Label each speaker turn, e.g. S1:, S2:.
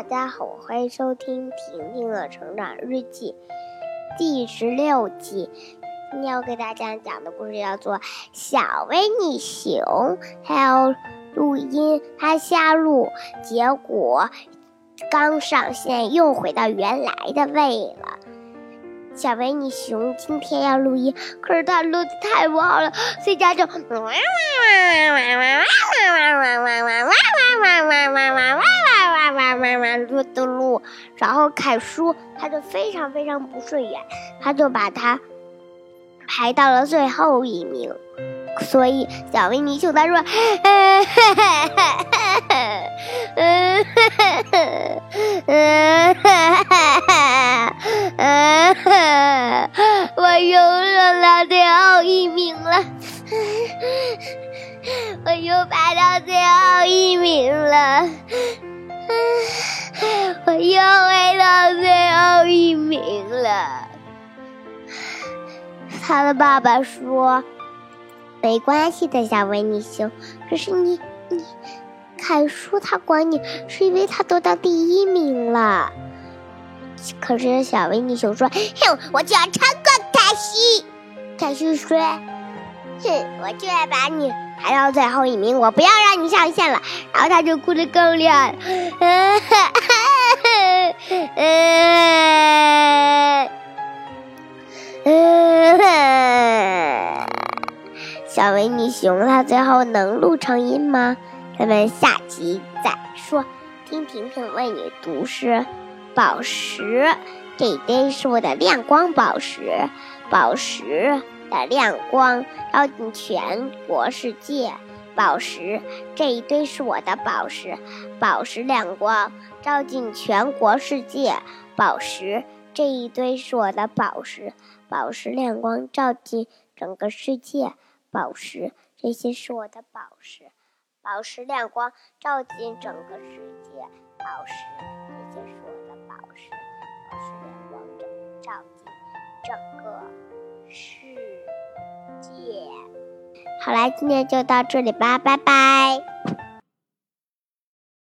S1: 大家好，欢迎收听婷婷的成长日记第十六集。今天要给大家讲的故事叫做《小维尼熊》，还有录音，它下录，结果刚上线又回到原来的位了。小维尼熊今天要录音，可是它录的太不好了，所以家就。然后凯叔他就非常非常不顺眼，他就把他排到了最后一名。所以小维尼熊他说：“嗯，嗯，嗯，我又上了最后一名了，我又排到最后一名了。”一名了。他的爸爸说：“没关系的，小维尼熊。可是你，你，凯叔他管你，是因为他得到第一名了。可是小维尼熊说：‘哼，我就要超过凯西。’凯叔说：‘哼，我就要把你。’”排到最后一名，我不要让你上线了。然后他就哭得更厉害了。小维尼熊它最后能录成音吗？咱们下集再说。听婷婷为你读诗：宝石，这一堆是我的亮光宝石，宝石。的亮光照进全国世界，宝石这一堆是我的宝石，宝石亮光照进全国世界，宝石这一堆是我的宝石，宝石亮光照进整个世界，宝石这些是我的宝石，宝石亮光照进整个世界，宝石这些是我的宝石，宝石亮光照照进整个世界。好啦，今天就到这里吧，拜拜。